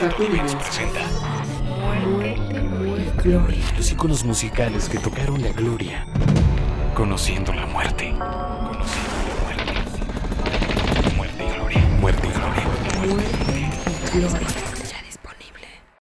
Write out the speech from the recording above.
Happy presenta gloria. los iconos musicales que tocaron la gloria, conociendo la muerte. Conociendo la muerte. Muerte y gloria. Muerte y gloria. Muerte y gloria.